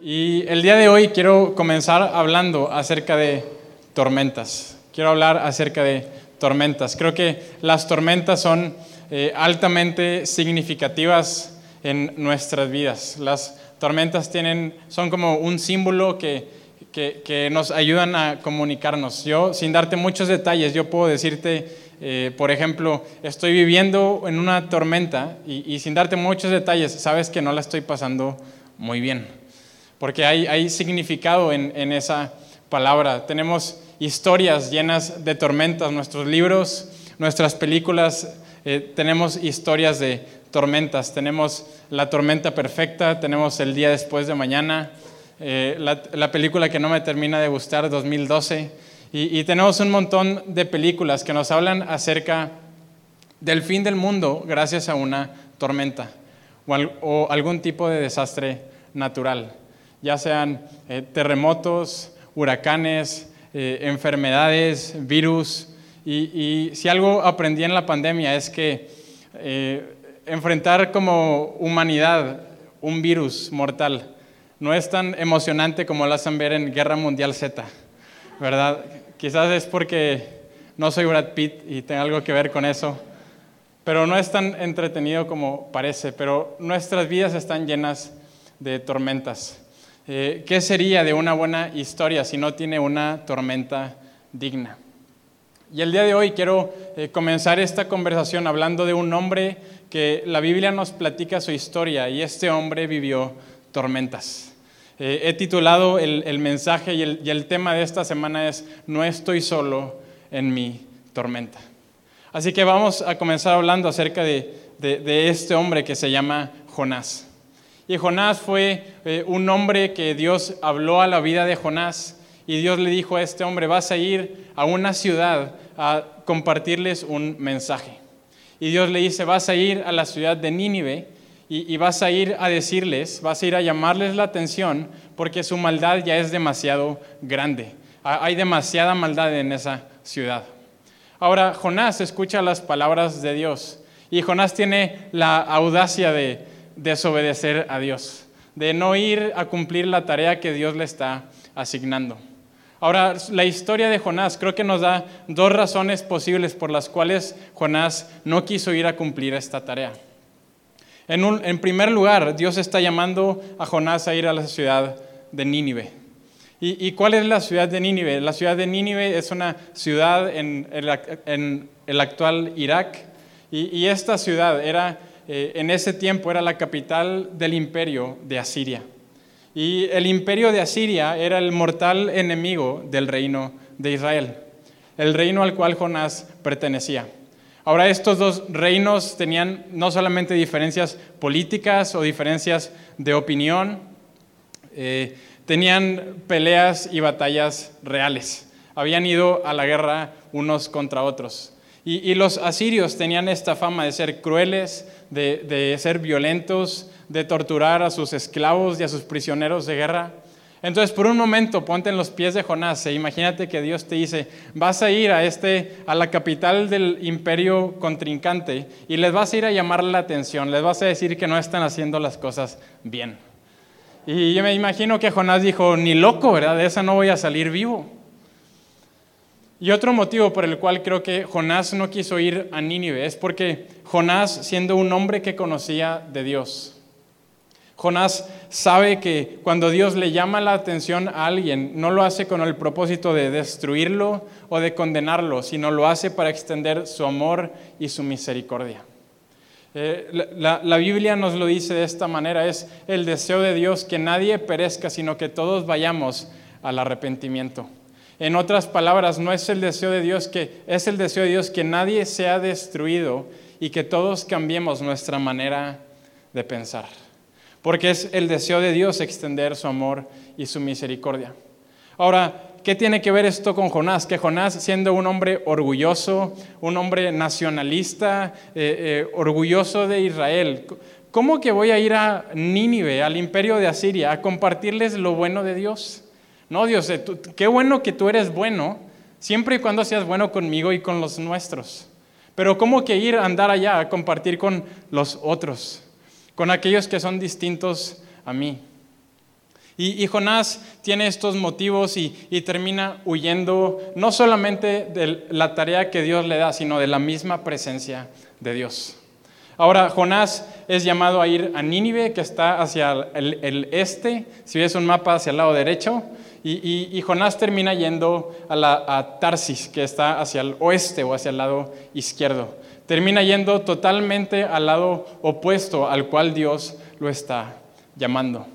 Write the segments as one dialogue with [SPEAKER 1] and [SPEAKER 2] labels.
[SPEAKER 1] Y el día de hoy quiero comenzar hablando acerca de tormentas. Quiero hablar acerca de tormentas. Creo que las tormentas son eh, altamente significativas en nuestras vidas. Las tormentas tienen, son como un símbolo que, que, nos ayudan a comunicarnos. Yo, sin darte muchos detalles, yo puedo decirte, eh, por ejemplo, estoy viviendo en una tormenta y, y sin darte muchos detalles, sabes que no la estoy pasando muy bien porque hay, significado en, esa palabra. Tenemos historias llenas de tormentas, nuestros libros, nuestras películas, eh, tenemos historias de tormentas, tenemos la tormenta perfecta, tenemos el día después de mañana, eh, la, película que no me termina de gustar, 2012, y, tenemos un montón de películas que nos hablan acerca del fin del mundo gracias a una tormenta o algún tipo de desastre natural ya sean eh, terremotos, huracanes, eh, enfermedades, virus. Y, si algo aprendí en la pandemia es que eh, enfrentar como humanidad un virus mortal no es tan emocionante como lo hacen ver en Guerra Mundial Z, ¿verdad? Quizás es porque no soy Brad Pitt y tengo algo que ver con eso, pero no es tan entretenido como parece, pero nuestras vidas están llenas de tormentas. Eh, ¿Qué sería de una buena historia si no tiene una tormenta digna? Y el día de hoy quiero eh, comenzar esta conversación hablando de un hombre que la Biblia nos platica su historia y este hombre vivió tormentas. Eh, he titulado el, mensaje y el, tema de esta semana es No estoy solo en mi tormenta. Así que vamos a comenzar hablando acerca de este hombre que se llama Jonás. Y Jonás fue eh, un hombre que Dios habló a la vida de Jonás y Dios le dijo a este hombre, vas a ir a una ciudad a compartirles un mensaje. Y Dios le dice, vas a ir a la ciudad de Nínive y, vas a ir a decirles, vas a ir a llamarles la atención porque su maldad ya es demasiado grande. Hay demasiada maldad en esa ciudad. Ahora, Jonás escucha las palabras de Dios y Jonás tiene la audacia de, desobedecer a Dios, de no ir a cumplir la tarea que Dios le está asignando. Ahora, la historia de Jonás creo que nos da dos razones posibles por las cuales Jonás no quiso ir a cumplir esta tarea. En, primer lugar, Dios está llamando a Jonás a ir a la ciudad de Nínive. ¿Y, cuál es la ciudad de Nínive? La ciudad de Nínive es una ciudad en el, actual Irak y, y esta ciudad era eh, en ese tiempo era la capital del imperio de Asiria. Y el imperio de Asiria era el mortal enemigo del reino de Israel, el reino al cual Jonás pertenecía. Ahora estos dos reinos tenían no solamente diferencias políticas o diferencias de opinión, eh, tenían peleas y batallas reales. Habían ido a la guerra unos contra otros. Y, los asirios tenían esta fama de ser crueles, de, ser violentos, de torturar a sus esclavos y a sus prisioneros de guerra. Entonces, por un momento, ponte en los pies de Jonás e imagínate que Dios te dice, vas a ir a, este, a la capital del imperio contrincante y les vas a ir a llamar la atención, les vas a decir que no están haciendo las cosas bien. Y yo me imagino que Jonás dijo, ni loco, ¿verdad? De esa no voy a salir vivo. Y otro motivo por el cual creo que Jonás no quiso ir a Nínive es porque Jonás, siendo un hombre que conocía de Dios, Jonás sabe que cuando Dios le llama la atención a alguien, no lo hace con el propósito de destruirlo o de condenarlo, sino lo hace para extender su amor y su misericordia. Eh, la, la Biblia nos lo dice de esta manera, es el deseo de Dios que nadie perezca, sino que todos vayamos al arrepentimiento. En otras palabras, no es el deseo de Dios que es el deseo de Dios que nadie sea destruido y que todos cambiemos nuestra manera de pensar. Porque es el deseo de Dios extender su amor y su misericordia. Ahora, ¿qué tiene que ver esto con Jonás? Que Jonás, siendo un hombre orgulloso, un hombre nacionalista, eh, eh, orgulloso de Israel, ¿cómo que voy a ir a Nínive, al imperio de Asiria, a compartirles lo bueno de Dios? No, Dios, eh, qué bueno que tú eres bueno, siempre y cuando seas bueno conmigo y con los nuestros. Pero ¿cómo que ir a andar allá a compartir con los otros, con aquellos que son distintos a mí? Y, Jonás tiene estos motivos y, termina huyendo no solamente de la tarea que Dios le da, sino de la misma presencia de Dios. Ahora, Jonás es llamado a ir a Nínive, que está hacia el, este, si ves un mapa hacia el lado derecho, y, Jonás termina yendo a, la, Tarsis, que está hacia el oeste o hacia el lado izquierdo. Termina yendo totalmente al lado opuesto al cual Dios lo está llamando.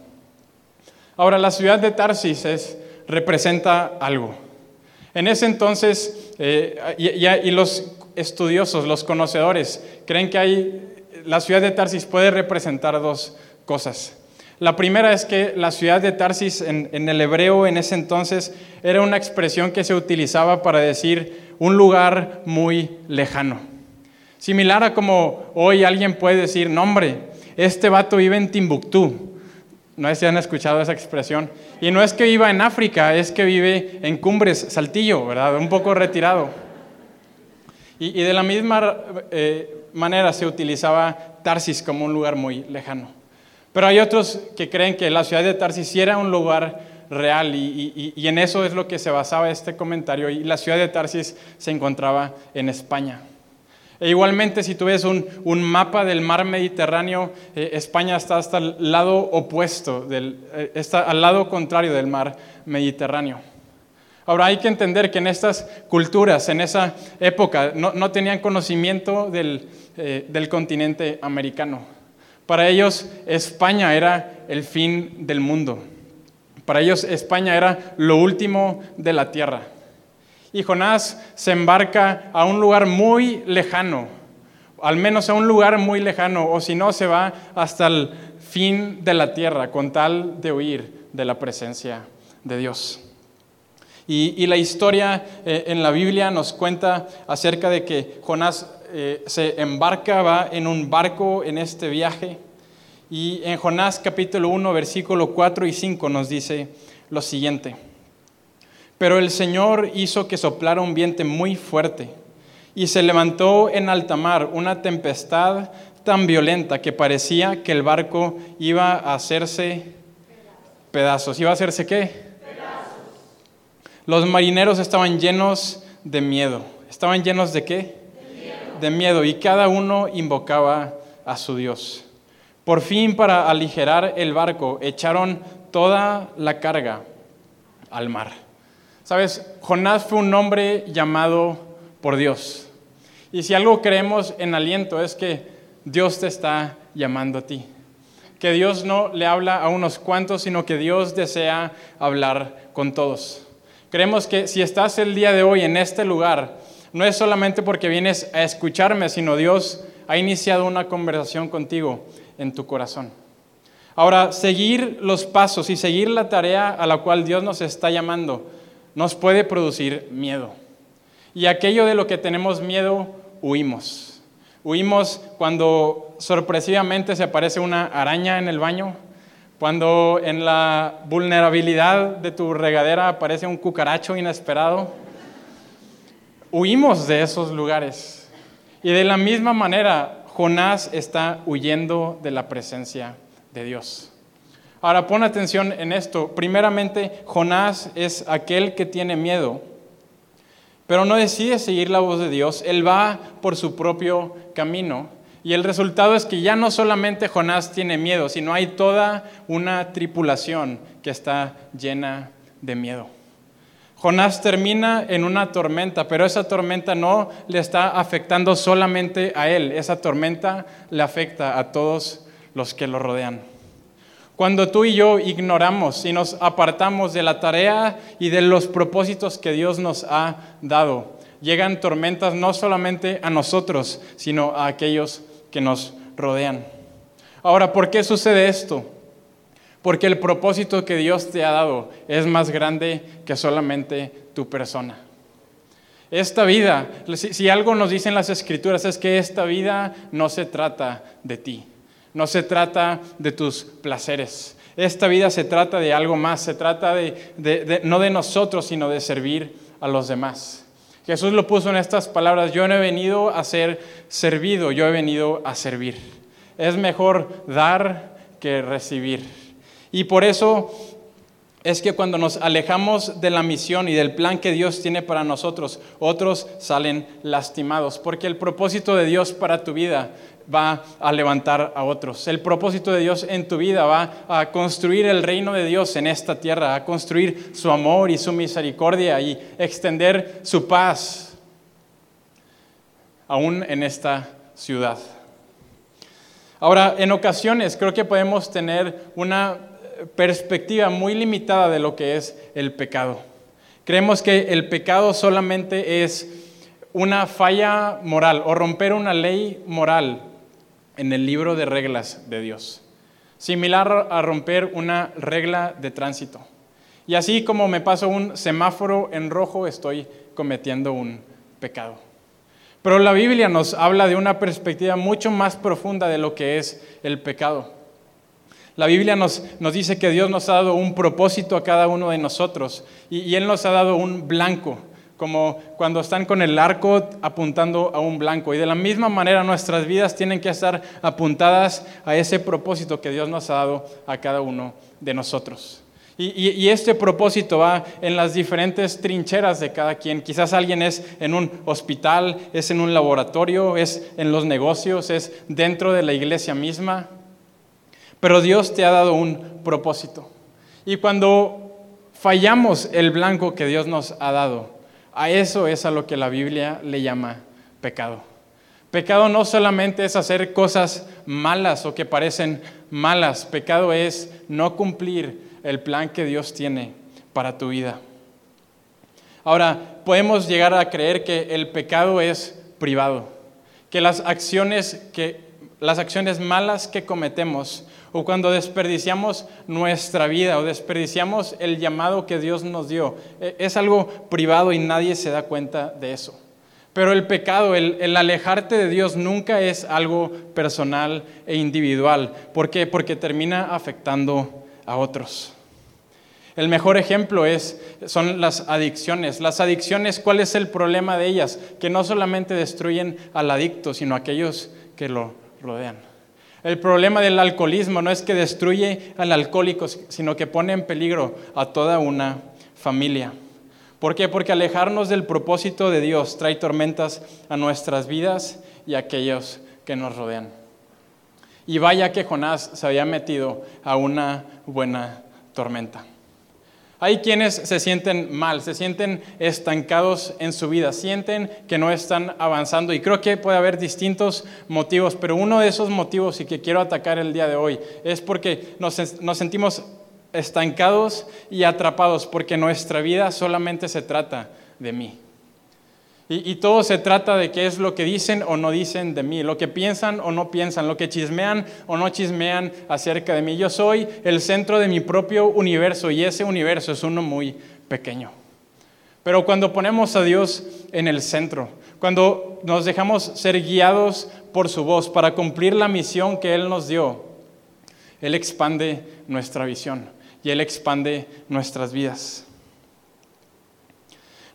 [SPEAKER 1] Ahora, la ciudad de Tarsis representa algo. En ese entonces, eh, y, los estudiosos, los conocedores, creen que hay, la ciudad de Tarsis puede representar dos cosas. La primera es que la ciudad de Tarsis en, el hebreo en ese entonces era una expresión que se utilizaba para decir un lugar muy lejano. Similar a como hoy alguien puede decir, no hombre, este vato vive en Timbuktu. No sé si han escuchado esa expresión. Y no es que viva en África, es que vive en Cumbres, Saltillo, ¿verdad? Un poco retirado. Y, de la misma eh, manera se utilizaba Tarsis como un lugar muy lejano. Pero hay otros que creen que la ciudad de Tarsis era un lugar real y, y en eso es lo que se basaba este comentario. Y la ciudad de Tarsis se encontraba en España. E igualmente, si tú ves un, mapa del mar Mediterráneo, eh, España está hasta el lado opuesto, del, eh, está al lado contrario del mar Mediterráneo. Ahora hay que entender que en estas culturas, en esa época, no, tenían conocimiento del, eh, del continente americano. Para ellos España era el fin del mundo. Para ellos España era lo último de la tierra. Y Jonás se embarca a un lugar muy lejano, al menos a un lugar muy lejano, o si no, se va hasta el fin de la tierra con tal de huir de la presencia de Dios. Y, la historia eh, en la Biblia nos cuenta acerca de que Jonás eh, se embarca, va en un barco en este viaje. Y en Jonás capítulo 1, versículo 4 y 5 nos dice lo siguiente. Pero el Señor hizo que soplara un viento muy fuerte y se levantó en alta mar una tempestad tan violenta que parecía que el barco iba a hacerse pedazos. ¿Iba a hacerse qué? Pedazos. Los marineros estaban llenos de miedo. ¿Estaban llenos de qué? De miedo. Y cada uno invocaba a su Dios. Por fin, para aligerar el barco, echaron toda la carga al mar. Sabes, Jonás fue un hombre llamado por Dios. Y si algo creemos en aliento es que Dios te está llamando a ti. Que Dios no le habla a unos cuantos, sino que Dios desea hablar con todos. Creemos que si estás el día de hoy en este lugar, no es solamente porque vienes a escucharme, sino Dios ha iniciado una conversación contigo en tu corazón. Ahora, seguir los pasos y seguir la tarea a la cual Dios nos está llamando nos puede producir miedo. Y aquello de lo que tenemos miedo, huimos. Huimos cuando sorpresivamente se aparece una araña en el baño, cuando en la vulnerabilidad de tu regadera aparece un cucaracho inesperado. Huimos de esos lugares. Y de la misma manera, Jonás está huyendo de la presencia de Dios. Ahora pon atención en esto. Primeramente, Jonás es aquel que tiene miedo, pero no decide seguir la voz de Dios. Él va por su propio camino. Y el resultado es que ya no solamente Jonás tiene miedo, sino hay toda una tripulación que está llena de miedo. Jonás termina en una tormenta, pero esa tormenta no le está afectando solamente a él, esa tormenta le afecta a todos los que lo rodean. Cuando tú y yo ignoramos y nos apartamos de la tarea y de los propósitos que Dios nos ha dado, llegan tormentas no solamente a nosotros, sino a aquellos que nos rodean. Ahora, ¿por qué sucede esto? Porque el propósito que Dios te ha dado es más grande que solamente tu persona. Esta vida, si algo nos dicen las escrituras, es que esta vida no se trata de ti. No se trata de tus placeres. Esta vida se trata de algo más. Se trata de, no de nosotros, sino de servir a los demás. Jesús lo puso en estas palabras. Yo no he venido a ser servido, yo he venido a servir. Es mejor dar que recibir. Y por eso es que cuando nos alejamos de la misión y del plan que Dios tiene para nosotros, otros salen lastimados, porque el propósito de Dios para tu vida va a levantar a otros. El propósito de Dios en tu vida va a construir el reino de Dios en esta tierra, a construir su amor y su misericordia y extender su paz aún en esta ciudad. Ahora, en ocasiones creo que podemos tener una perspectiva muy limitada de lo que es el pecado. Creemos que el pecado solamente es una falla moral o romper una ley moral en el libro de reglas de Dios, similar a romper una regla de tránsito. Y así como me paso un semáforo en rojo, estoy cometiendo un pecado. Pero la Biblia nos habla de una perspectiva mucho más profunda de lo que es el pecado. La Biblia nos, dice que Dios nos ha dado un propósito a cada uno de nosotros y, y Él nos ha dado un blanco, como cuando están con el arco apuntando a un blanco. Y de la misma manera nuestras vidas tienen que estar apuntadas a ese propósito que Dios nos ha dado a cada uno de nosotros. Y, este propósito va en las diferentes trincheras de cada quien. Quizás alguien es en un hospital, es en un laboratorio, es en los negocios, es dentro de la iglesia misma. Pero Dios te ha dado un propósito. Y cuando fallamos el blanco que Dios nos ha dado, a eso es a lo que la Biblia le llama pecado. Pecado no solamente es hacer cosas malas o que parecen malas, pecado es no cumplir el plan que Dios tiene para tu vida. Ahora, podemos llegar a creer que el pecado es privado, que las acciones, que, las acciones malas que cometemos o cuando desperdiciamos nuestra vida o desperdiciamos el llamado que Dios nos dio, e, es algo privado y nadie se da cuenta de eso. Pero el pecado, el, alejarte de Dios nunca es algo personal e individual. ¿Por qué? Porque termina afectando a otros. El mejor ejemplo es, son las adicciones. Las adicciones, ¿cuál es el problema de ellas? Que no solamente destruyen al adicto, sino a aquellos que lo rodean. El problema del alcoholismo no es que destruye al alcohólico, sino que pone en peligro a toda una familia. ¿Por qué? Porque alejarnos del propósito de Dios trae tormentas a nuestras vidas y a aquellos que nos rodean. Y vaya que Jonás se había metido a una buena tormenta. Hay quienes se sienten mal, se sienten estancados en su vida, sienten que no están avanzando y creo que puede haber distintos motivos, pero uno de esos motivos y que quiero atacar el día de hoy es porque nos, sentimos estancados y atrapados porque nuestra vida solamente se trata de mí. Y, todo se trata de qué es lo que dicen o no dicen de mí, lo que piensan o no piensan, lo que chismean o no chismean acerca de mí. Yo soy el centro de mi propio universo y ese universo es uno muy pequeño. Pero cuando ponemos a Dios en el centro, cuando nos dejamos ser guiados por su voz para cumplir la misión que Él nos dio, Él expande nuestra visión y Él expande nuestras vidas.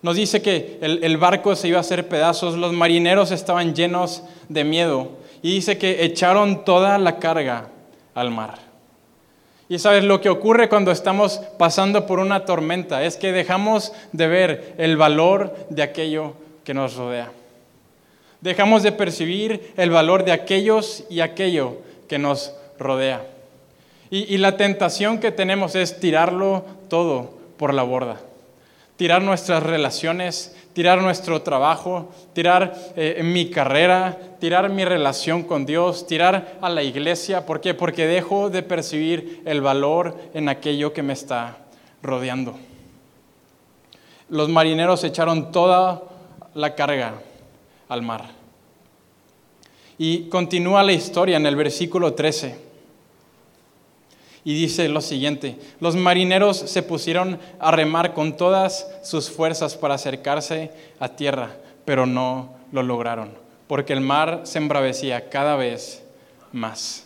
[SPEAKER 1] Nos dice que el, barco se iba a hacer pedazos, los marineros estaban llenos de miedo y dice que echaron toda la carga al mar. Y sabes, lo que ocurre cuando estamos pasando por una tormenta es que dejamos de ver el valor de aquello que nos rodea. Dejamos de percibir el valor de aquellos y aquello que nos rodea. y la tentación que tenemos es tirarlo todo por la borda tirar nuestras relaciones, tirar nuestro trabajo, tirar eh, mi carrera, tirar mi relación con Dios, tirar a la iglesia. ¿Por qué? Porque dejo de percibir el valor en aquello que me está rodeando. Los marineros echaron toda la carga al mar. Y continúa la historia en el versículo 13 y dice lo siguiente, los marineros se pusieron a remar con todas sus fuerzas para acercarse a tierra, pero no lo lograron, porque el mar se embravecía cada vez más.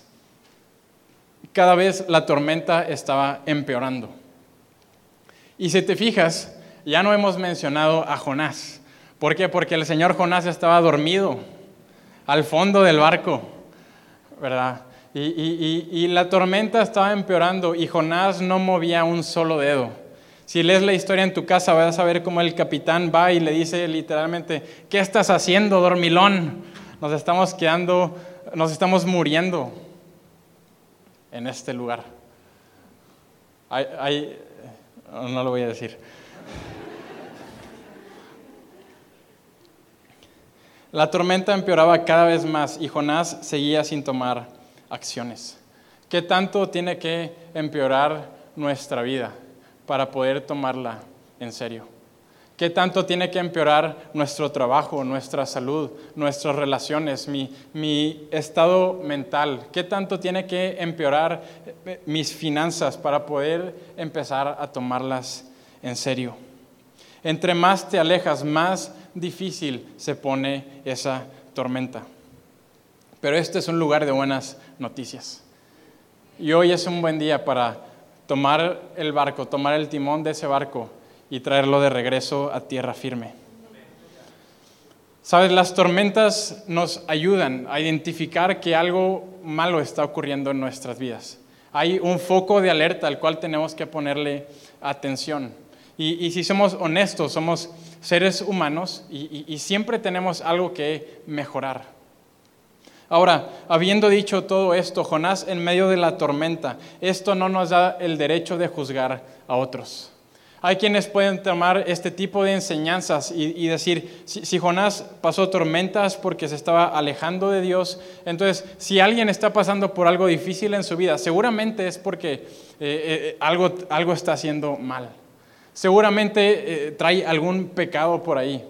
[SPEAKER 1] Cada vez la tormenta estaba empeorando. Y si te fijas, ya no hemos mencionado a Jonás. ¿Por qué? Porque el señor Jonás estaba dormido al fondo del barco, ¿verdad? Y, la tormenta estaba empeorando y Jonás no movía un solo dedo. Si lees la historia en tu casa, vas a ver cómo el capitán va y le dice literalmente, ¿qué estás haciendo, dormilón? Nos estamos quedando, nos estamos muriendo en este lugar. no lo voy a decir. La tormenta empeoraba cada vez más y Jonás seguía sin tomar acciones. ¿Qué tanto tiene que empeorar nuestra vida para poder tomarla en serio? ¿Qué tanto tiene que empeorar nuestro trabajo, nuestra salud, nuestras relaciones, mi, mi, estado mental? ¿Qué tanto tiene que empeorar eh, mis finanzas para poder empezar a tomarlas en serio? Entre más te alejas, más difícil se pone esa tormenta. Pero este es un lugar de buenas noticias. Y hoy es un buen día para tomar el barco, tomar el timón de ese barco y traerlo de regreso a tierra firme. Sabes, las tormentas nos ayudan a identificar que algo malo está ocurriendo en nuestras vidas. Hay un foco de alerta al cual tenemos que ponerle atención. Y, si somos honestos, somos seres humanos y, siempre tenemos algo que mejorar. Ahora, habiendo dicho todo esto, Jonás en medio de la tormenta, esto no nos da el derecho de juzgar a otros. Hay quienes pueden tomar este tipo de enseñanzas y, decir, si, Jonás pasó tormentas porque se estaba alejando de Dios, entonces si alguien está pasando por algo difícil en su vida, seguramente es porque eh, eh, algo, algo está haciendo mal. Seguramente eh, trae algún pecado por ahí.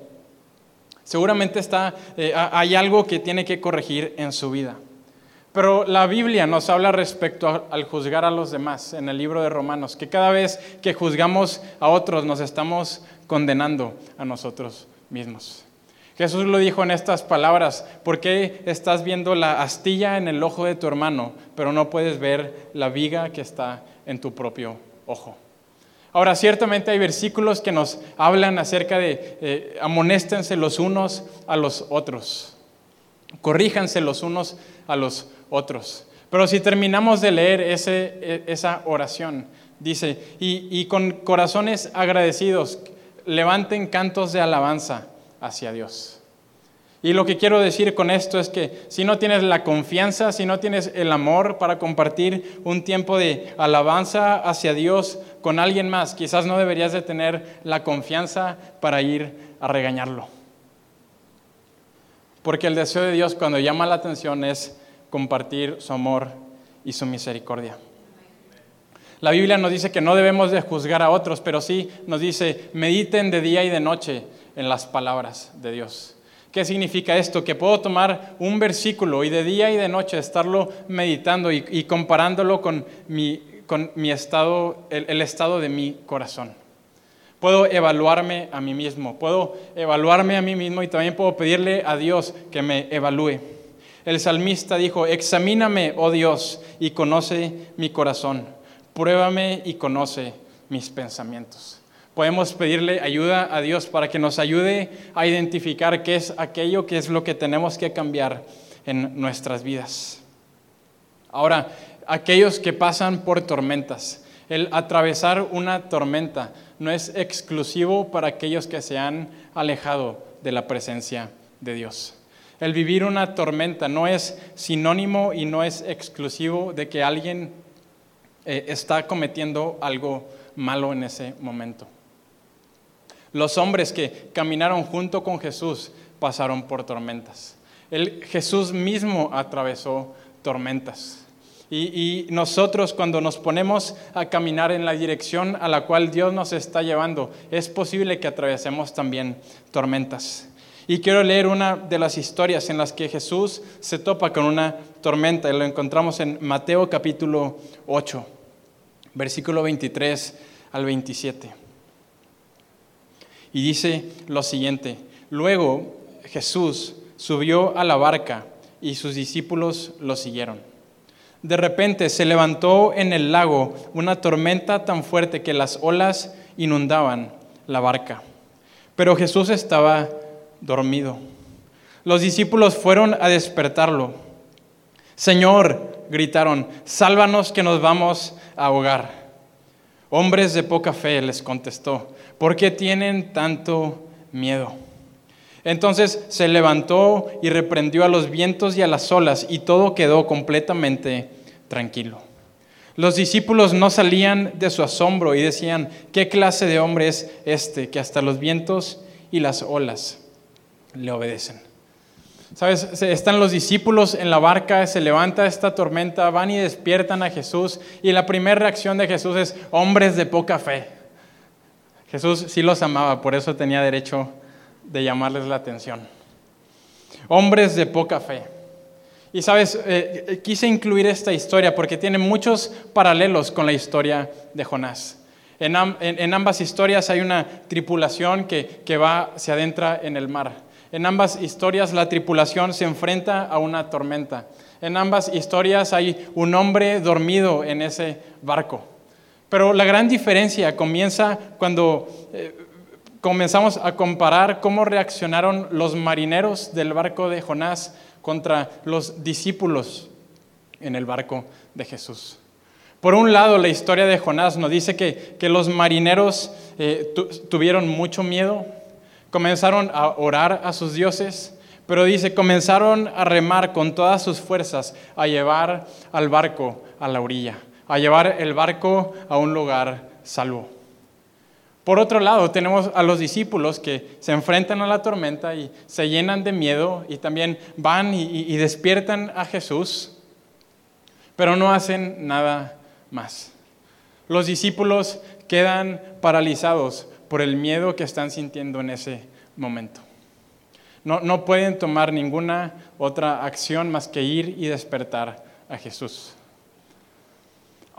[SPEAKER 1] Seguramente está, eh, hay algo que tiene que corregir en su vida. Pero la Biblia nos habla respecto al juzgar a los demás en el libro de Romanos, que cada vez que juzgamos a otros nos estamos condenando a nosotros mismos. Jesús lo dijo en estas palabras, ¿por qué estás viendo la astilla en el ojo de tu hermano, pero no puedes ver la viga que está en tu propio ojo? Ahora, ciertamente hay versículos que nos hablan acerca de eh, amonéstense los unos a los otros, corríjanse los unos a los otros. Pero si terminamos de leer ese, e, esa oración, dice, y con corazones agradecidos, levanten cantos de alabanza hacia Dios. Y lo que quiero decir con esto es que si no tienes la confianza, si no tienes el amor para compartir un tiempo de alabanza hacia Dios con alguien más, quizás no deberías de tener la confianza para ir a regañarlo. Porque el deseo de Dios cuando llama la atención es compartir su amor y su misericordia. La Biblia nos dice que no debemos de juzgar a otros, pero sí nos dice, mediten de día y de noche en las palabras de Dios. ¿Qué significa esto? Que puedo tomar un versículo y de día y de noche estarlo meditando y, comparándolo con, mi, con mi estado, el, estado de mi corazón. Puedo evaluarme a mí mismo, puedo evaluarme a mí mismo y también puedo pedirle a Dios que me evalúe. El salmista dijo, examíname, oh Dios, y conoce mi corazón, pruébame y conoce mis pensamientos. Podemos pedirle ayuda a Dios para que nos ayude a identificar qué es aquello que es lo que tenemos que cambiar en nuestras vidas. Ahora, aquellos que pasan por tormentas, el atravesar una tormenta no es exclusivo para aquellos que se han alejado de la presencia de Dios. El vivir una tormenta no es sinónimo y no es exclusivo de que alguien eh, está cometiendo algo malo en ese momento. Los hombres que caminaron junto con Jesús pasaron por tormentas. El, Jesús mismo atravesó tormentas. Y, nosotros cuando nos ponemos a caminar en la dirección a la cual Dios nos está llevando, es posible que atravesemos también tormentas. Y quiero leer una de las historias en las que Jesús se topa con una tormenta y lo encontramos en Mateo capítulo 8, versículo 23 al 27. Y dice lo siguiente, luego Jesús subió a la barca y sus discípulos lo siguieron. De repente se levantó en el lago una tormenta tan fuerte que las olas inundaban la barca. Pero Jesús estaba dormido. Los discípulos fueron a despertarlo. Señor, gritaron, sálvanos que nos vamos a ahogar. Hombres de poca fe, les contestó, ¿por qué tienen tanto miedo? Entonces se levantó y reprendió a los vientos y a las olas y todo quedó completamente tranquilo. Los discípulos no salían de su asombro y decían, ¿qué clase de hombre es este que hasta los vientos y las olas le obedecen? Sabes, están los discípulos en la barca, se levanta esta tormenta, van y despiertan a Jesús y la primera reacción de Jesús es hombres de poca fe. Jesús sí los amaba, por eso tenía derecho de llamarles la atención. Hombres de poca fe. Y sabes, eh, eh, quise incluir esta historia porque tiene muchos paralelos con la historia de Jonás. En, ambas historias hay una tripulación que, que va, se adentra en el mar. En ambas historias la tripulación se enfrenta a una tormenta. En ambas historias hay un hombre dormido en ese barco. Pero la gran diferencia comienza cuando eh, comenzamos a comparar cómo reaccionaron los marineros del barco de Jonás contra los discípulos en el barco de Jesús. Por un lado, la historia de Jonás nos dice que, los marineros eh, tuvieron mucho miedo, comenzaron a orar a sus dioses, pero dice, comenzaron a remar con todas sus fuerzas, a llevar al barco a la orilla, a llevar el barco a un lugar salvo. Por otro lado, tenemos a los discípulos que se enfrentan a la tormenta y se llenan de miedo y también van y, despiertan a Jesús, pero no hacen nada más. Los discípulos quedan paralizados por el miedo que están sintiendo en ese momento. No, no pueden tomar ninguna otra acción más que ir y despertar a Jesús.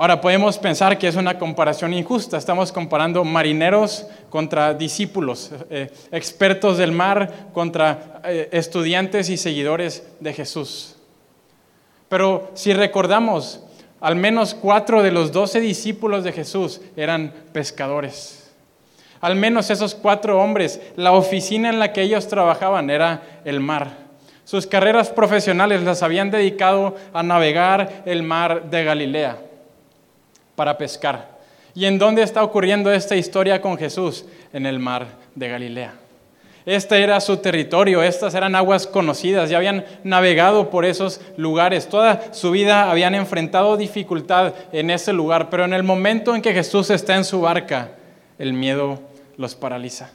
[SPEAKER 1] Ahora podemos pensar que es una comparación injusta. Estamos comparando marineros contra discípulos, eh, expertos del mar contra eh, estudiantes y seguidores de Jesús. Pero si recordamos, al menos cuatro de los doce discípulos de Jesús eran pescadores. Al menos esos cuatro hombres, la oficina en la que ellos trabajaban era el mar. Sus carreras profesionales las habían dedicado a navegar el mar de Galilea para pescar. ¿Y en dónde está ocurriendo esta historia con Jesús? En el mar de Galilea. Este era su territorio, estas eran aguas conocidas, ya habían navegado por esos lugares, toda su vida habían enfrentado dificultad en ese lugar, pero en el momento en que Jesús está en su barca, el miedo los paraliza.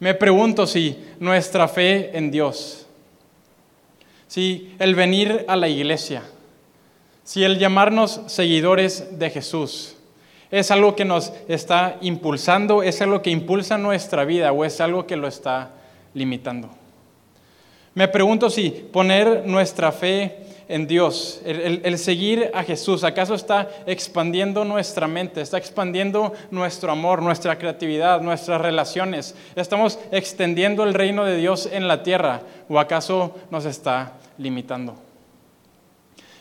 [SPEAKER 1] Me pregunto si nuestra fe en Dios, si el venir a la iglesia, si el llamarnos seguidores de Jesús es algo que nos está impulsando, es algo que impulsa nuestra vida o es algo que lo está limitando. Me pregunto si poner nuestra fe en Dios, el, seguir a Jesús, ¿acaso está expandiendo nuestra mente, está expandiendo nuestro amor, nuestra creatividad, nuestras relaciones? ¿Estamos extendiendo el reino de Dios en la tierra o acaso nos está limitando?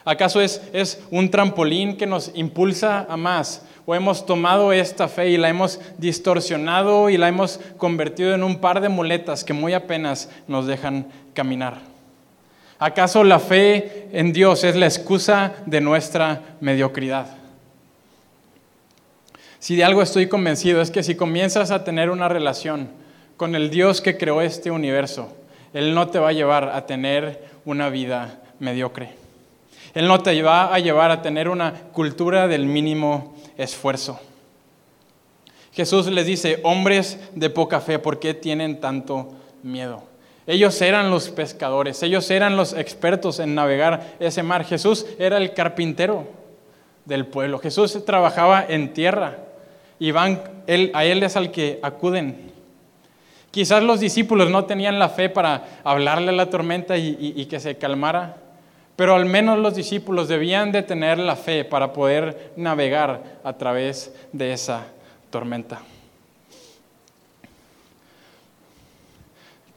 [SPEAKER 1] ¿Acaso es, es un trampolín que nos impulsa a más? ¿O hemos tomado esta fe y la hemos distorsionado y la hemos convertido en un par de muletas que muy apenas nos dejan caminar? ¿Acaso la fe en Dios es la excusa de nuestra mediocridad? Si de algo estoy convencido es que si comienzas a tener una relación con el Dios que creó este universo, Él no te va a llevar a tener una vida mediocre. Él no te va a llevar a tener una cultura del mínimo esfuerzo. Jesús les dice, hombres de poca fe, ¿por qué tienen tanto miedo? Ellos eran los pescadores, ellos eran los expertos en navegar ese mar. Jesús era el carpintero del pueblo. Jesús trabajaba en tierra y van, a él es al que acuden. Quizás los discípulos no tenían la fe para hablarle a la tormenta y que se calmara. Pero al menos los discípulos debían de tener la fe para poder navegar a través de esa tormenta.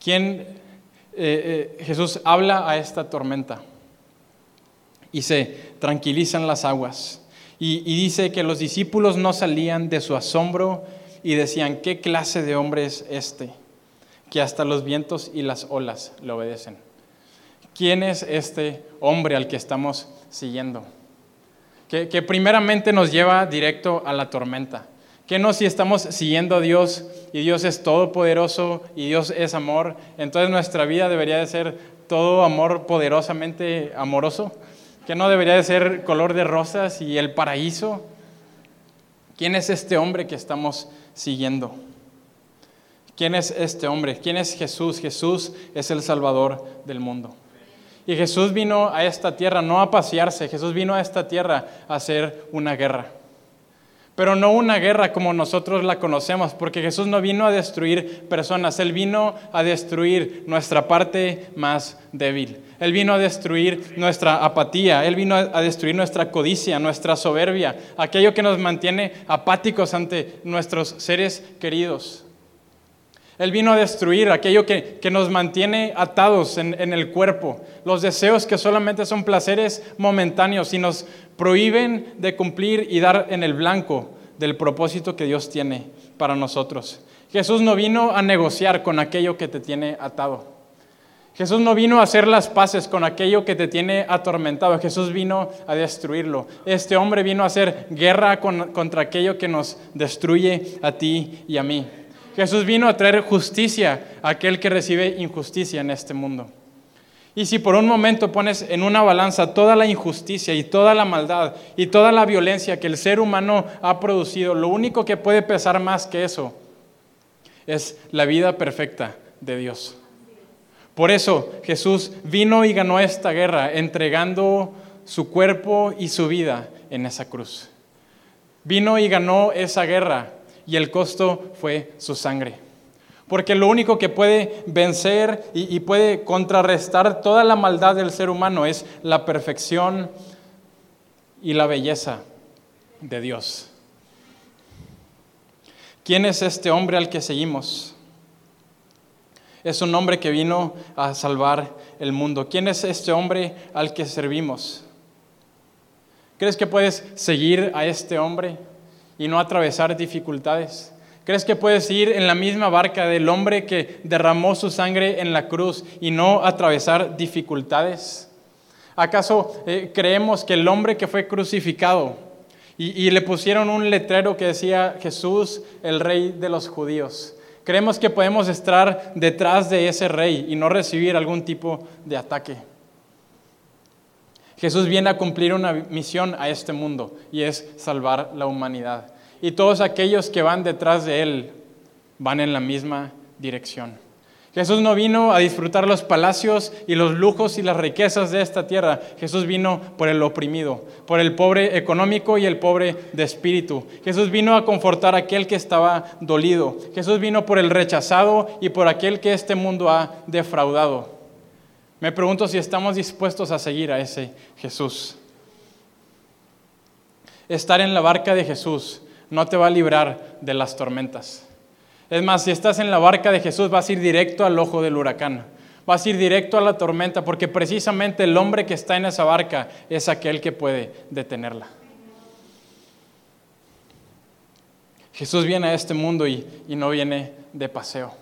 [SPEAKER 1] ¿Quién eh, eh, Jesús habla a esta tormenta y se tranquilizan las aguas. Y, y, dice que los discípulos no salían de su asombro y decían, ¿qué clase de hombre es este? Que hasta los vientos y las olas le obedecen. ¿Quién es este hombre al que estamos siguiendo? Que, primeramente nos lleva directo a la tormenta. Que no si estamos siguiendo a Dios y Dios es todopoderoso y Dios es amor, entonces nuestra vida debería de ser todo amor poderosamente amoroso, que no debería de ser color de rosas y el paraíso. ¿Quién es este hombre que estamos siguiendo? ¿Quién es este hombre? ¿Quién es Jesús? Jesús es el Salvador del mundo. Y Jesús vino a esta tierra no a pasearse, Jesús vino a esta tierra a hacer una guerra. Pero no una guerra como nosotros la conocemos, porque Jesús no vino a destruir personas, Él vino a destruir nuestra parte más débil. Él vino a destruir nuestra apatía, Él vino a destruir nuestra codicia, nuestra soberbia, aquello que nos mantiene apáticos ante nuestros seres queridos. Él vino a destruir aquello que, nos mantiene atados en, en, el cuerpo, los deseos que solamente son placeres momentáneos y nos prohíben de cumplir y dar en el blanco del propósito que Dios tiene para nosotros. Jesús no vino a negociar con aquello que te tiene atado. Jesús no vino a hacer las paces con aquello que te tiene atormentado. Jesús vino a destruirlo. Este hombre vino a hacer guerra contra aquello que nos destruye a ti y a mí. Jesús vino a traer justicia a aquel que recibe injusticia en este mundo. Y si por un momento pones en una balanza toda la injusticia y toda la maldad y toda la violencia que el ser humano ha producido, lo único que puede pesar más que eso es la vida perfecta de Dios. Por eso Jesús vino y ganó esta guerra entregando su cuerpo y su vida en esa cruz. Vino y ganó esa guerra y el costo fue su sangre. Porque lo único que puede vencer y, puede contrarrestar toda la maldad del ser humano es la perfección y la belleza de Dios. ¿Quién es este hombre al que seguimos? Es un hombre que vino a salvar el mundo. ¿Quién es este hombre al que servimos? ¿Crees que puedes seguir a este hombre? Y no atravesar dificultades? ¿Crees que puedes ir en la misma barca del hombre que derramó su sangre en la cruz y no atravesar dificultades? ¿Acaso eh, creemos que el hombre que fue crucificado y, le pusieron un letrero que decía Jesús, el rey de los judíos? Creemos que podemos estar detrás de ese rey y no recibir algún tipo de ataque. Jesús viene a cumplir una misión a este mundo y es salvar la humanidad. Y todos aquellos que van detrás de Él van en la misma dirección. Jesús no vino a disfrutar los palacios y los lujos y las riquezas de esta tierra. Jesús vino por el oprimido, por el pobre económico y el pobre de espíritu. Jesús vino a confortar a aquel que estaba dolido. Jesús vino por el rechazado y por aquel que este mundo ha defraudado. Me pregunto si estamos dispuestos a seguir a ese Jesús. Estar en la barca de Jesús no te va a librar de las tormentas. Es más, si estás en la barca de Jesús vas a ir directo al ojo del huracán. Vas a ir directo a la tormenta porque precisamente el hombre que está en esa barca es aquel que puede detenerla. Jesús viene a este mundo y, y no viene de paseo.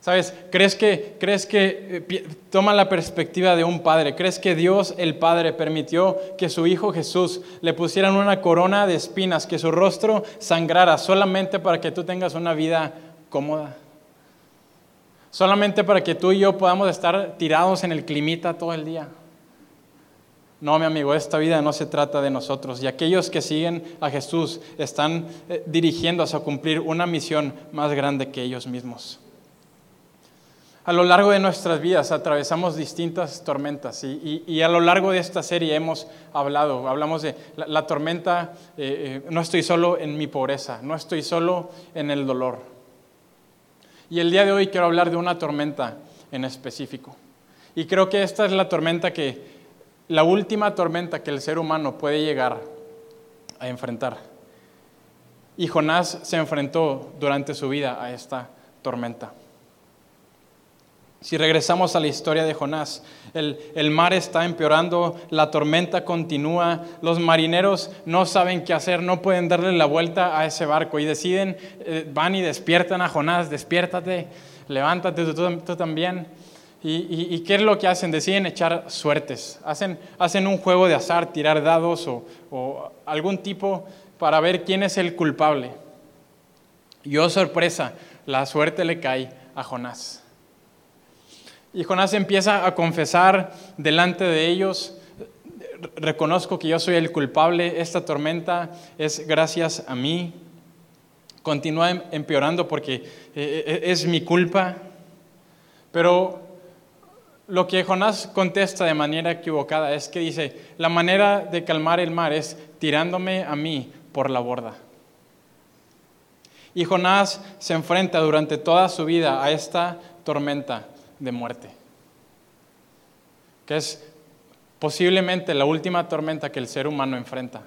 [SPEAKER 1] ¿Sabes? ¿Crees que, ¿Crees que eh, toma la perspectiva de un padre? ¿Crees que Dios el Padre permitió que su Hijo Jesús le pusieran una corona de espinas, que su rostro sangrara solamente para que tú tengas una vida cómoda? Solamente para que tú y yo podamos estar tirados en el climita todo el día. No, mi amigo, esta vida no se trata de nosotros. Y aquellos que siguen a Jesús están eh, dirigiéndose a cumplir una misión más grande que ellos mismos. A lo largo de nuestras vidas atravesamos distintas tormentas y, a lo largo de esta serie hemos hablado, hablamos de la, tormenta, eh, eh, no estoy solo en mi pobreza, no estoy solo en el dolor. Y el día de hoy quiero hablar de una tormenta en específico. Y creo que esta es la tormenta que, la última tormenta que el ser humano puede llegar a enfrentar. Y Jonás se enfrentó durante su vida a esta tormenta. Si regresamos a la historia de Jonás, el, mar está empeorando, la tormenta continúa, los marineros no saben qué hacer, no pueden darle la vuelta a ese barco y deciden, eh, van y despiertan a Jonás, despiértate, levántate tú, también. ¿Y, qué es lo que hacen? Deciden echar suertes. Hacen, hacen un juego de azar, tirar dados o, o algún tipo para ver quién es el culpable. Y oh sorpresa, la suerte le cae a Jonás. Y Jonás empieza a confesar delante de ellos, reconozco que yo soy el culpable, esta tormenta es gracias a mí. Continúa em, empeorando porque eh, eh, es mi culpa. Pero lo que Jonás contesta de manera equivocada es que dice, la manera de calmar el mar es tirándome a mí por la borda. Y Jonás se enfrenta durante toda su vida a esta tormenta de muerte, que es posiblemente la última tormenta que el ser humano enfrenta.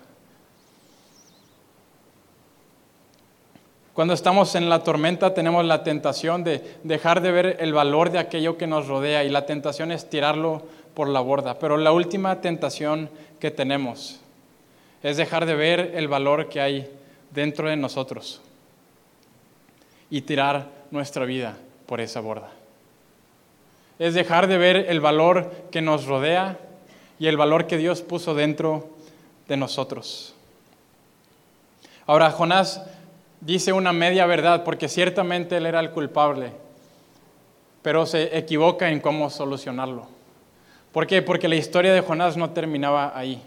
[SPEAKER 1] Cuando estamos en la tormenta tenemos la tentación de dejar de ver el valor de aquello que nos rodea y la tentación es tirarlo por la borda. Pero la última tentación que tenemos es dejar de ver el valor que hay dentro de nosotros y tirar nuestra vida por esa borda. Es dejar de ver el valor que nos rodea y el valor que Dios puso dentro de nosotros. Ahora, Jonás dice una media verdad, porque ciertamente él era el culpable, pero se equivoca en cómo solucionarlo. ¿Por qué? Porque la historia de Jonás no terminaba ahí.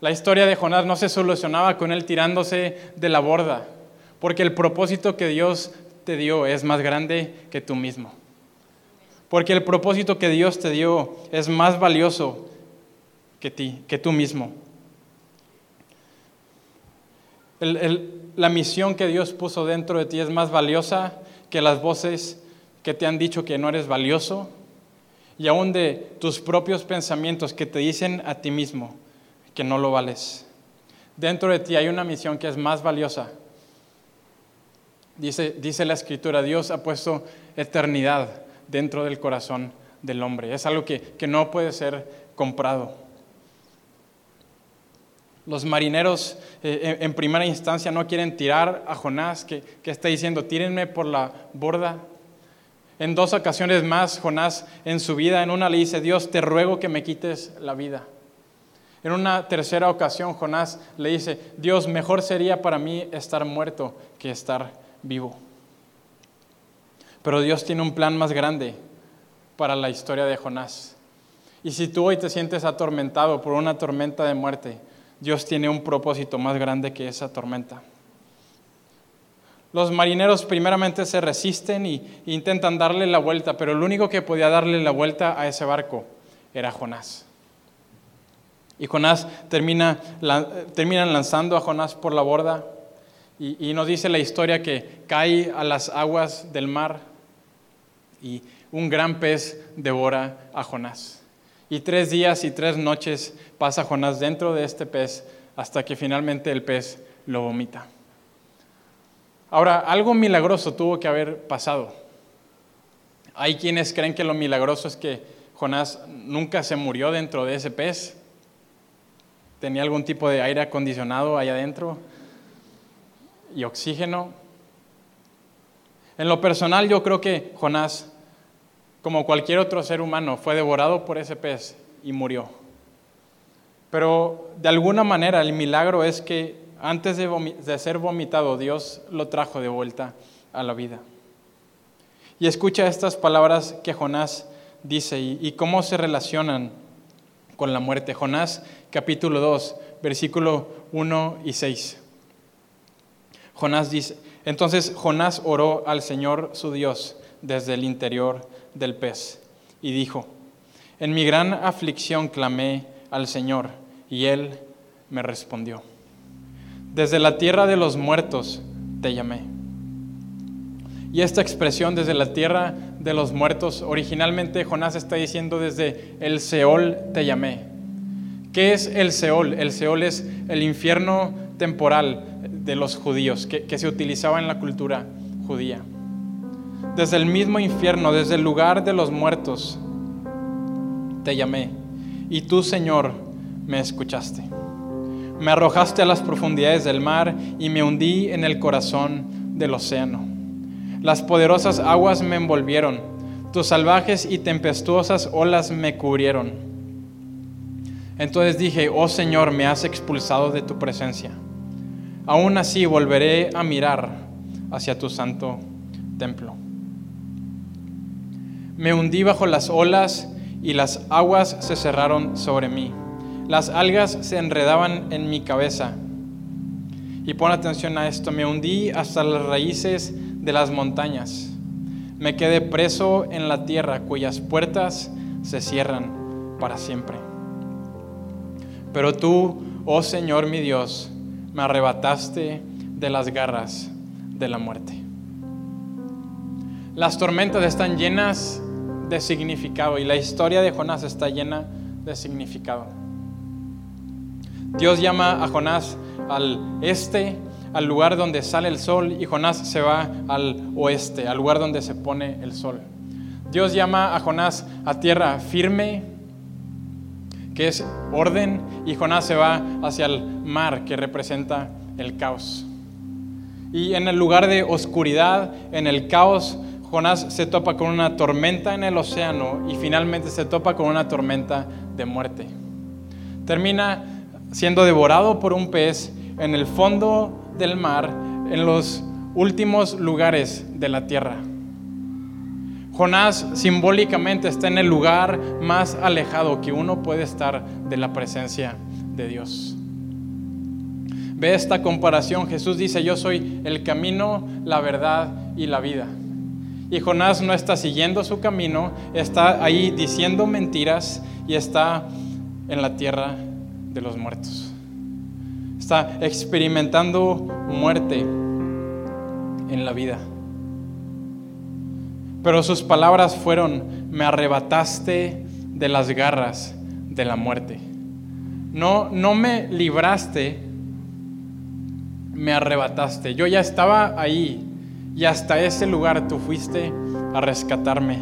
[SPEAKER 1] La historia de Jonás no se solucionaba con él tirándose de la borda, porque el propósito que Dios te dio es más grande que tú mismo. Porque el propósito que Dios te dio es más valioso que ti, que tú mismo. la misión que Dios puso dentro de ti es más valiosa que las voces que te han dicho que no eres valioso y aún de tus propios pensamientos que te dicen a ti mismo que no lo vales. Dentro de ti hay una misión que es más valiosa. Dice, dice la escritura, Dios ha puesto eternidad dentro del corazón del hombre. Es algo que, que no puede ser comprado. Los marineros eh, en primera instancia no quieren tirar a Jonás, que, está diciendo, tírenme por la borda. En dos ocasiones más, Jonás en su vida, en una le dice, Dios, te ruego que me quites la vida. En una tercera ocasión, Jonás le dice, Dios, mejor sería para mí estar muerto que estar vivo. Pero Dios tiene un plan más grande para la historia de Jonás. Y si tú hoy te sientes atormentado por una tormenta de muerte, Dios tiene un propósito más grande que esa tormenta. Los marineros primeramente se resisten e intentan darle la vuelta, pero el único que podía darle la vuelta a ese barco era Jonás. Y Jonás termina, terminan lanzando a Jonás por la borda y, y nos dice la historia que cae a las aguas del mar y un gran pez devora a Jonás. Y tres días y tres noches pasa Jonás dentro de este pez hasta que finalmente el pez lo vomita. Ahora, algo milagroso tuvo que haber pasado. Hay quienes creen que lo milagroso es que Jonás nunca se murió dentro de ese pez. Tenía algún tipo de aire acondicionado ahí adentro y oxígeno. En lo personal yo creo que Jonás como cualquier otro ser humano, fue devorado por ese pez y murió. Pero de alguna manera el milagro es que antes de, ser vomitado, Dios lo trajo de vuelta a la vida. Y escucha estas palabras que Jonás dice y, y cómo se relacionan con la muerte. Jonás capítulo 2, versículo 1 y 6. Jonás dice, entonces Jonás oró al Señor su Dios desde el interior del pez y dijo, en mi gran aflicción clamé al Señor y Él me respondió. Desde la tierra de los muertos te llamé. Y esta expresión desde la tierra de los muertos, originalmente Jonás está diciendo desde el Seol te llamé. ¿Qué es el Seol? El Seol es el infierno temporal de los judíos que, se utilizaba en la cultura judía desde el mismo infierno, desde el lugar de los muertos, te llamé. Y tú, Señor, me escuchaste. Me arrojaste a las profundidades del mar y me hundí en el corazón del océano. Las poderosas aguas me envolvieron. tus salvajes y tempestuosas olas me cubrieron. Entonces dije, oh Señor, me has expulsado de tu presencia. Aún así volveré a mirar hacia tu santo templo. Me hundí bajo las olas y las aguas se cerraron sobre mí. Las algas se enredaban en mi cabeza. Y pon atención a esto, me hundí hasta las raíces de las montañas. Me quedé preso en la tierra cuyas puertas se cierran para siempre. Pero tú, oh Señor mi Dios, me arrebataste de las garras de la muerte. Las tormentas están llenas de significado y la historia de Jonás está llena de significado. Dios llama a Jonás al este, al lugar donde sale el sol, y Jonás se va al oeste, al lugar donde se pone el sol. Dios llama a Jonás a tierra firme, que es orden, y Jonás se va hacia el mar, que representa el caos. Y en el lugar de oscuridad, en el caos, Jonás se topa con una tormenta en el océano y finalmente se topa con una tormenta de muerte. Termina siendo devorado por un pez en el fondo del mar, en los últimos lugares de la tierra. Jonás simbólicamente está en el lugar más alejado que uno puede estar de la presencia de Dios. Ve esta comparación, Jesús dice, yo soy el camino, la verdad y la vida. Y Jonás no está siguiendo su camino, está ahí diciendo mentiras y está en la tierra de los muertos. Está experimentando muerte en la vida. Pero sus palabras fueron, me arrebataste de las garras de la muerte. No, no me libraste, me arrebataste. Yo ya estaba ahí, y hasta ese lugar tú fuiste a rescatarme.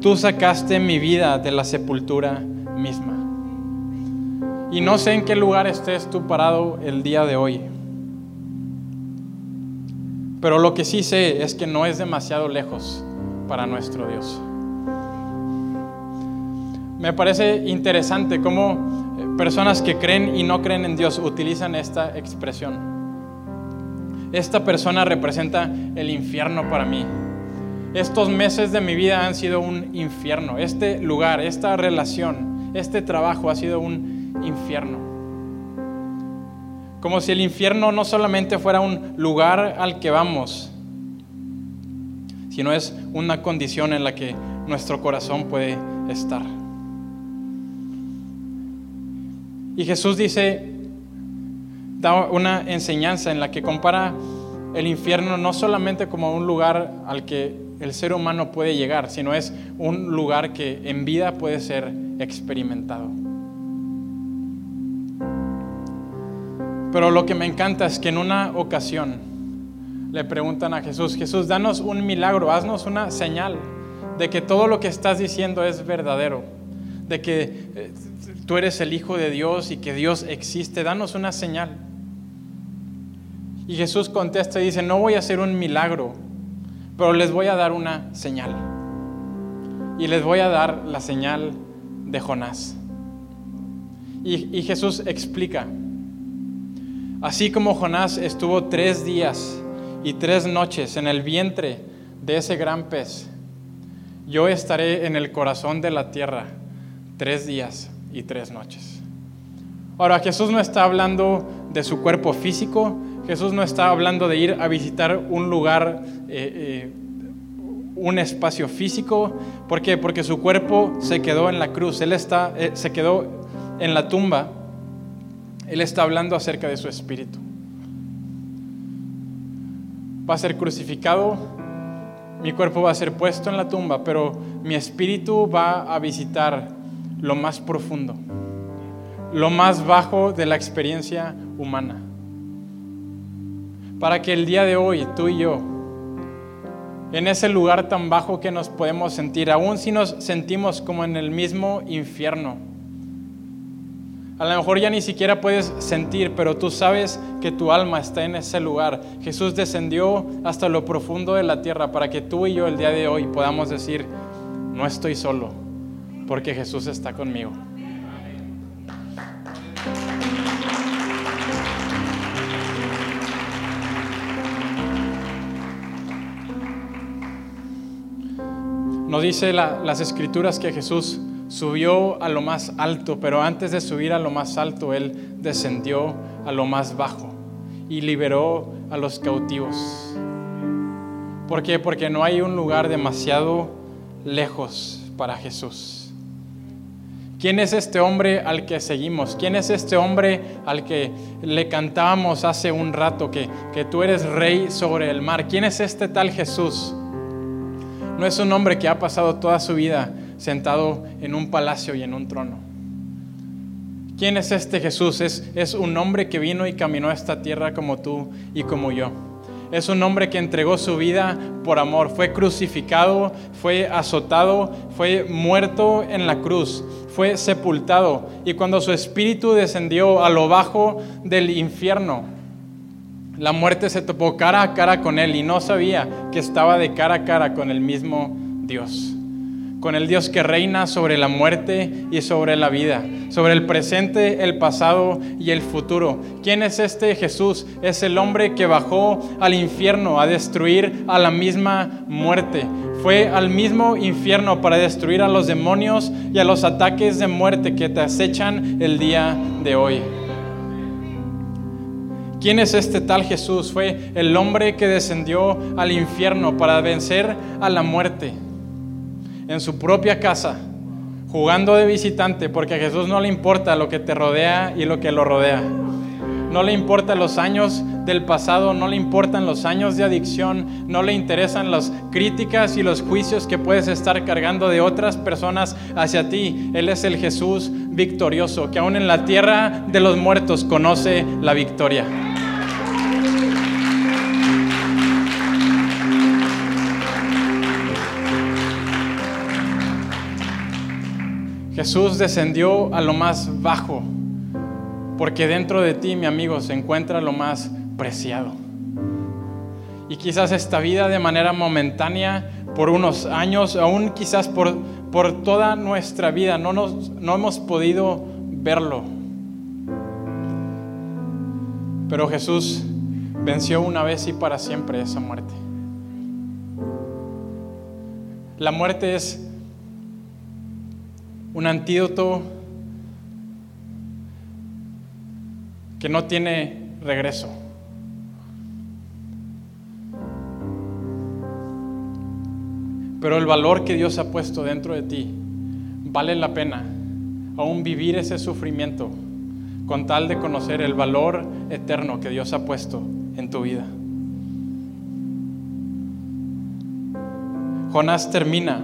[SPEAKER 1] Tú sacaste mi vida de la sepultura misma. Y no sé en qué lugar estés tú parado el día de hoy. Pero lo que sí sé es que no es demasiado lejos para nuestro Dios. Me parece interesante cómo eh, personas que creen y no creen en Dios utilizan esta expresión esta persona representa el infierno para mí. Estos meses de mi vida han sido un infierno. Este lugar, esta relación, este trabajo ha sido un infierno. Como si el infierno no solamente fuera un lugar al que vamos, sino es una condición en la que nuestro corazón puede estar. Y Jesús dice, da una enseñanza en la que compara el infierno no solamente como un lugar al que el ser humano puede llegar, sino es un lugar que en vida puede ser experimentado. Pero lo que me encanta es que en una ocasión le preguntan a Jesús, Jesús, danos un milagro, haznos una señal de que todo lo que estás diciendo es verdadero, de que eh, tú eres el Hijo de Dios y que Dios existe, danos una señal. Y Jesús contesta y dice, no voy a hacer un milagro, pero les voy a dar una señal. Y les voy a dar la señal de Jonás. Y, Jesús explica, así como Jonás estuvo tres días y tres noches en el vientre de ese gran pez, yo estaré en el corazón de la tierra tres días y tres noches. Ahora, Jesús no está hablando de su cuerpo físico, Jesús no está hablando de ir a visitar un lugar, eh, eh, un espacio físico. ¿Por qué? Porque su cuerpo se quedó en la cruz, Él está, eh, se quedó en la tumba. Él está hablando acerca de su espíritu. Va a ser crucificado, mi cuerpo va a ser puesto en la tumba, pero mi espíritu va a visitar lo más profundo, lo más bajo de la experiencia humana para que el día de hoy tú y yo, en ese lugar tan bajo que nos podemos sentir, aún si nos sentimos como en el mismo infierno, a lo mejor ya ni siquiera puedes sentir, pero tú sabes que tu alma está en ese lugar. Jesús descendió hasta lo profundo de la tierra para que tú y yo el día de hoy podamos decir, no estoy solo, porque Jesús está conmigo. Nos dice las escrituras que Jesús subió a lo más alto, pero antes de subir a lo más alto, Él descendió a lo más bajo y liberó a los cautivos. ¿Por qué? Porque no hay un lugar demasiado lejos para Jesús. ¿Quién es este hombre al que seguimos? ¿Quién es este hombre al que le cantábamos hace un rato que, que tú eres rey sobre el mar? ¿Quién es este tal Jesús? No es un hombre que ha pasado toda su vida sentado en un palacio y en un trono. ¿Quién es este Jesús? Es, es un hombre que vino y caminó a esta tierra como tú y como yo. Es un hombre que entregó su vida por amor. Fue crucificado, fue azotado, fue muerto en la cruz, fue sepultado. Y cuando su espíritu descendió a lo bajo del infierno, la muerte se topó cara a cara con él y no sabía que estaba de cara a cara con el mismo Dios, con el Dios que reina sobre la muerte y sobre la vida, sobre el presente, el pasado y el futuro. ¿Quién es este Jesús? Es el hombre que bajó al infierno a destruir a la misma muerte. Fue al mismo infierno para destruir a los demonios y a los ataques de muerte que te acechan el día de hoy. ¿Quién es este tal Jesús? Fue el hombre que descendió al infierno para vencer a la muerte en su propia casa, jugando de visitante, porque a Jesús no le importa lo que te rodea y lo que lo rodea. No le importan los años del pasado, no le importan los años de adicción, no le interesan las críticas y los juicios que puedes estar cargando de otras personas hacia ti. Él es el Jesús victorioso, que aún en la tierra de los muertos conoce la victoria. Jesús descendió a lo más bajo, porque dentro de ti, mi amigo, se encuentra lo más preciado. Y quizás esta vida de manera momentánea, por unos años, aún quizás por, por toda nuestra vida, no, nos, no hemos podido verlo. Pero Jesús venció una vez y para siempre esa muerte. La muerte es un antídoto que no tiene regreso. Pero el valor que Dios ha puesto dentro de ti vale la pena aún vivir ese sufrimiento con tal de conocer el valor eterno que Dios ha puesto en tu vida. Jonás termina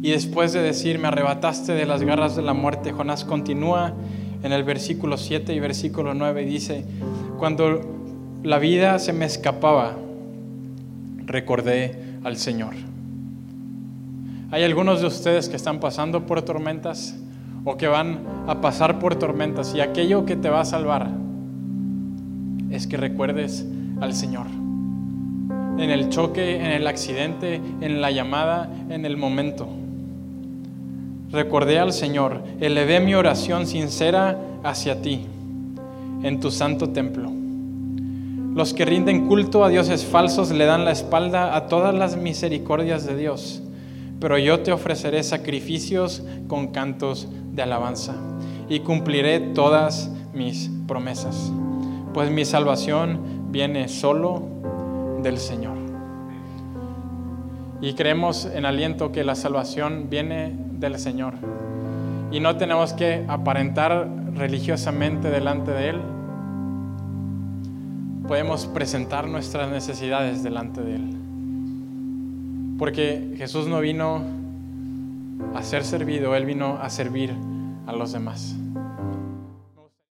[SPEAKER 1] y después de decir, me arrebataste de las garras de la muerte, Jonás continúa en el versículo 7 y versículo 9 y dice, cuando la vida se me escapaba, recordé al Señor. Hay algunos de ustedes que están pasando por tormentas o que van a pasar por tormentas y aquello que te va a salvar es que recuerdes al Señor. En el choque, en el accidente, en la llamada, en el momento. Recordé al Señor, elevé mi oración sincera hacia ti, en tu santo templo. Los que rinden culto a dioses falsos le dan la espalda a todas las misericordias de Dios, pero yo te ofreceré sacrificios con cantos de alabanza y cumpliré todas mis promesas, pues mi salvación viene solo del Señor. Y creemos en aliento que la salvación viene del Señor. Y no tenemos que aparentar religiosamente delante de Él. Podemos presentar nuestras necesidades delante de Él. Porque Jesús no vino a ser servido, Él vino a servir a los demás.